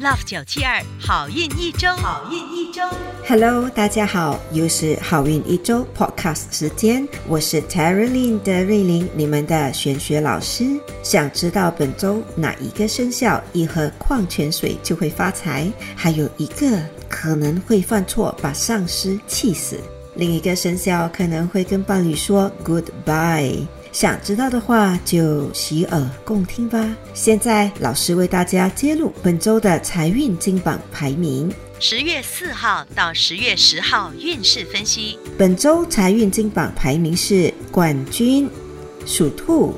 ，Love 九七二好运一周，好运一周。Hello，大家好，又是好运一周 Podcast 时间，我是 Terry Lin 的瑞琳，你们的玄学老师。想知道本周哪一个生肖一喝矿泉水就会发财？还有一个可能会犯错把上司气死，另一个生肖可能会跟伴侣说 Goodbye。想知道的话，就洗耳恭听吧。现在，老师为大家揭露本周的财运金榜排名。十月四号到十月十号运势分析。本周财运金榜排名是冠军，属兔。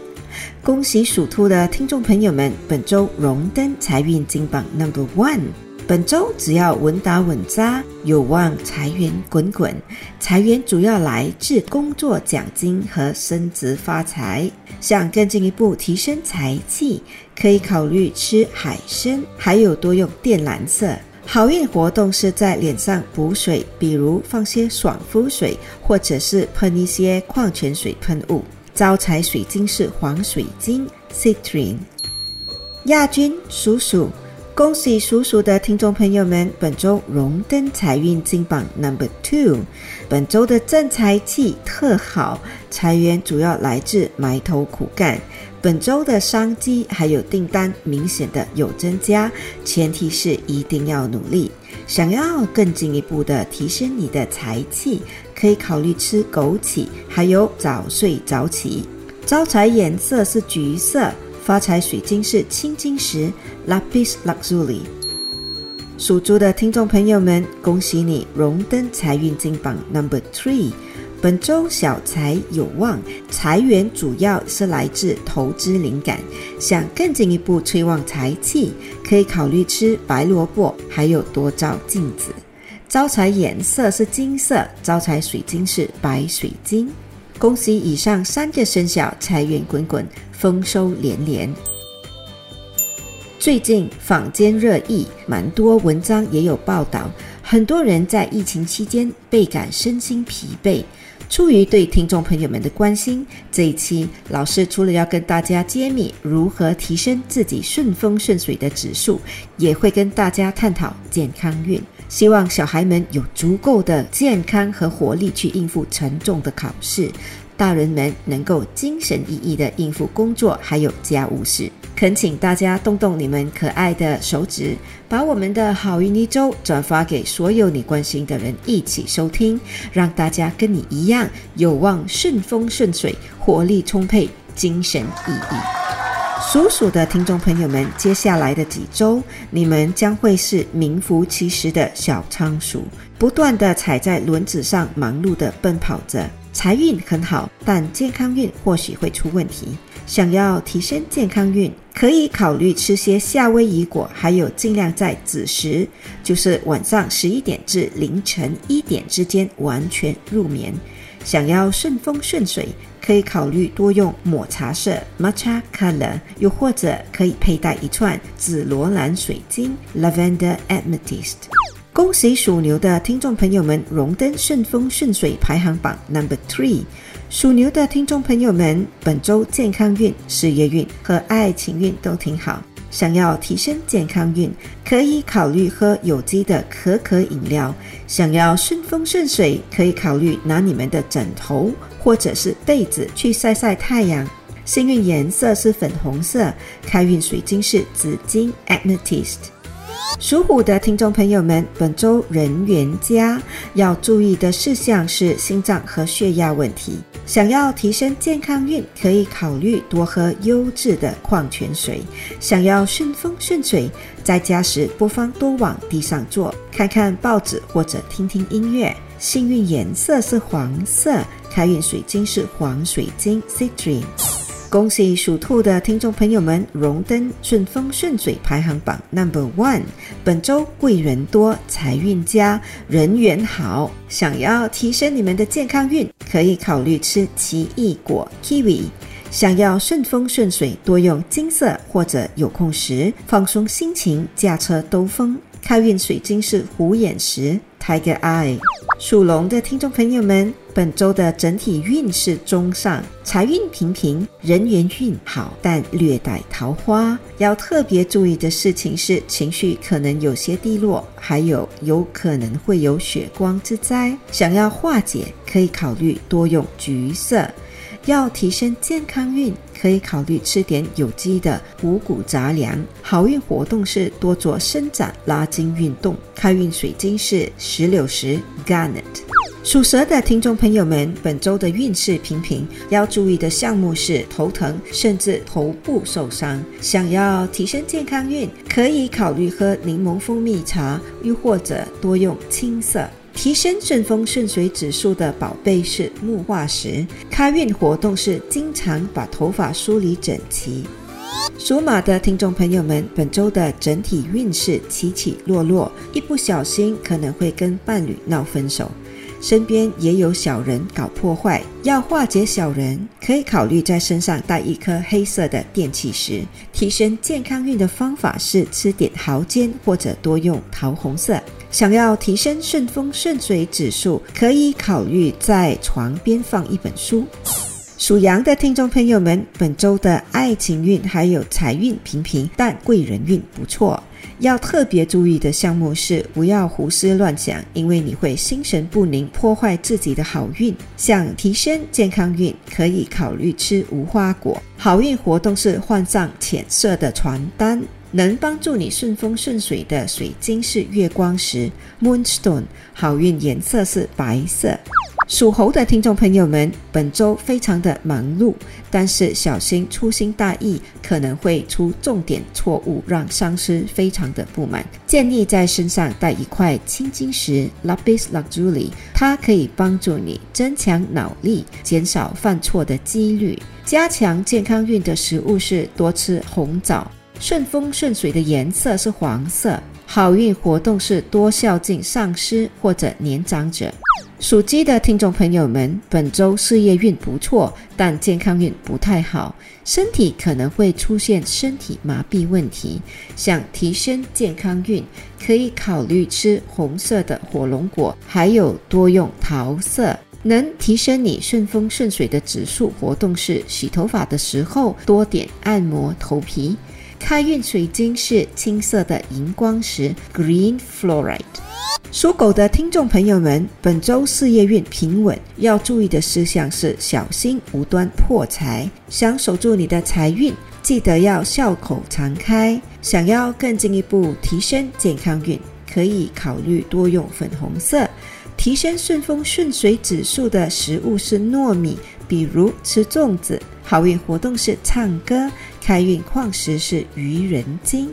恭喜属兔的听众朋友们，本周荣登财运金榜 Number One。本周只要稳打稳扎，有望财源滚滚。财源主要来自工作奖金和升职发财。想更进一步提升财气，可以考虑吃海参，还有多用靛蓝色。好运活动是在脸上补水，比如放些爽肤水，或者是喷一些矿泉水喷雾。招财水晶是黄水晶 （Citrine）。亚军属鼠。恭喜属鼠的听众朋友们，本周荣登财运金榜 Number Two。本周的正财气特好，财源主要来自埋头苦干。本周的商机还有订单明显的有增加，前提是一定要努力。想要更进一步的提升你的财气，可以考虑吃枸杞，还有早睡早起。招财颜色是橘色。发财水晶是青金石 （Lapis Lazuli）。属猪的听众朋友们，恭喜你荣登财运金榜 Number Three。本周小财有望，财源主要是来自投资灵感。想更进一步催旺财气，可以考虑吃白萝卜，还有多照镜子。招财颜色是金色，招财水晶是白水晶。恭喜以上三个生肖财源滚滚，丰收连连。最近坊间热议，蛮多文章也有报道，很多人在疫情期间倍感身心疲惫。出于对听众朋友们的关心，这一期老师除了要跟大家揭秘如何提升自己顺风顺水的指数，也会跟大家探讨健康运。希望小孩们有足够的健康和活力去应付沉重的考试，大人们能够精神奕奕地应付工作还有家务事。恳请大家动动你们可爱的手指，把我们的好运一周转发给所有你关心的人，一起收听，让大家跟你一样有望顺风顺水，活力充沛，精神奕奕。属鼠的听众朋友们，接下来的几周，你们将会是名副其实的小仓鼠，不断的踩在轮子上，忙碌的奔跑着。财运很好，但健康运或许会出问题。想要提升健康运，可以考虑吃些夏威夷果，还有尽量在子时，就是晚上十一点至凌晨一点之间完全入眠。想要顺风顺水，可以考虑多用抹茶色 （matcha color），又或者可以佩戴一串紫罗兰水晶 （lavender amethyst）。恭喜属牛的听众朋友们荣登顺风顺水排行榜 Number Three。属牛的听众朋友们，本周健康运、事业运和爱情运都挺好。想要提升健康运，可以考虑喝有机的可可饮料；想要顺风顺水，可以考虑拿你们的枕头或者是被子去晒晒太阳。幸运颜色是粉红色，开运水晶是紫金 Amethyst。属虎的听众朋友们，本周人缘佳，要注意的事项是心脏和血压问题。想要提升健康运，可以考虑多喝优质的矿泉水。想要顺风顺水，在家时不妨多往地上坐，看看报纸或者听听音乐。幸运颜色是黄色，开运水晶是黄水晶 Citrine。恭喜属兔的听众朋友们荣登顺风顺水排行榜 Number One。本周贵人多，财运佳，人缘好。想要提升你们的健康运，可以考虑吃奇异果 Kiwi。想要顺风顺水，多用金色或者有空时放松心情，驾车兜风。开运水晶是虎眼石 Tiger Eye。属龙的听众朋友们，本周的整体运势中上，财运平平，人缘运好，但略带桃花。要特别注意的事情是，情绪可能有些低落，还有有可能会有血光之灾。想要化解，可以考虑多用橘色。要提升健康运，可以考虑吃点有机的五谷杂粮。好运活动是多做伸展拉筋运动。开运水晶是石榴石 （Garnet）。属蛇的听众朋友们，本周的运势平平，要注意的项目是头疼，甚至头部受伤。想要提升健康运，可以考虑喝柠檬蜂蜜茶，又或者多用青色。提升顺风顺水指数的宝贝是木化石。开运活动是经常把头发梳理整齐。属马的听众朋友们，本周的整体运势起起落落，一不小心可能会跟伴侣闹分手，身边也有小人搞破坏。要化解小人，可以考虑在身上带一颗黑色的电气石。提升健康运的方法是吃点蚝煎，或者多用桃红色。想要提升顺风顺水指数，可以考虑在床边放一本书。属羊的听众朋友们，本周的爱情运还有财运平平，但贵人运不错。要特别注意的项目是，不要胡思乱想，因为你会心神不宁，破坏自己的好运。想提升健康运，可以考虑吃无花果。好运活动是换上浅色的床单。能帮助你顺风顺水的水晶是月光石 （Moonstone），好运颜色是白色。属猴的听众朋友们，本周非常的忙碌，但是小心粗心大意，可能会出重点错误，让上司非常的不满。建议在身上带一块青金石 （Lapis Lazuli），它可以帮助你增强脑力，减少犯错的几率。加强健康运的食物是多吃红枣。顺风顺水的颜色是黄色，好运活动是多孝敬上司或者年长者。属鸡的听众朋友们，本周事业运不错，但健康运不太好，身体可能会出现身体麻痹问题。想提升健康运，可以考虑吃红色的火龙果，还有多用桃色。能提升你顺风顺水的指数活动是洗头发的时候多点按摩头皮。开运水晶是青色的荧光石 （Green Fluorite）。属狗的听众朋友们，本周事业运平稳，要注意的事项是小心无端破财。想守住你的财运，记得要笑口常开。想要更进一步提升健康运，可以考虑多用粉红色。提升顺风顺水指数的食物是糯米，比如吃粽子。好运活动是唱歌。开运矿石是愚人金，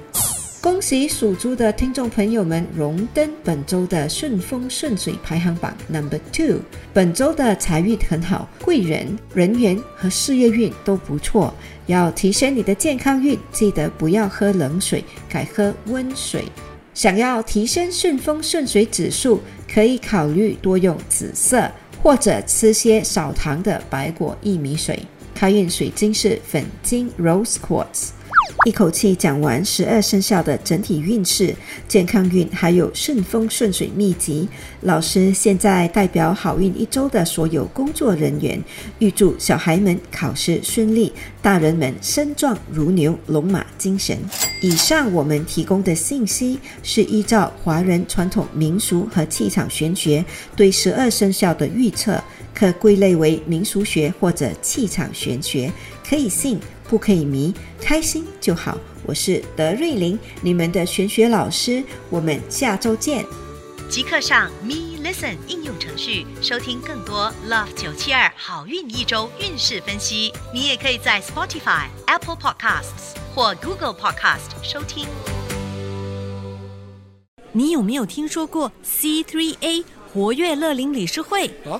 恭喜属猪的听众朋友们荣登本周的顺风顺水排行榜 number two。本周的财运很好，贵人、人缘和事业运都不错。要提升你的健康运，记得不要喝冷水，改喝温水。想要提升顺风顺水指数，可以考虑多用紫色，或者吃些少糖的白果薏米水。开运水晶是粉晶 （Rose Quartz）。一口气讲完十二生肖的整体运势、健康运，还有顺风顺水秘籍。老师现在代表好运一周的所有工作人员，预祝小孩们考试顺利，大人们身壮如牛，龙马精神。以上我们提供的信息是依照华人传统民俗和气场玄学对十二生肖的预测。可归类为民俗学或者气场玄学，可以信不可以迷，开心就好。我是德瑞琳，你们的玄学老师，我们下周见。即刻上 Me Listen 应用程序收听更多 Love 九七二好运一周运势分析。你也可以在 Spotify、Apple Podcasts 或 Google Podcast 收听。你有没有听说过 C3A 活跃乐龄理事会？啊，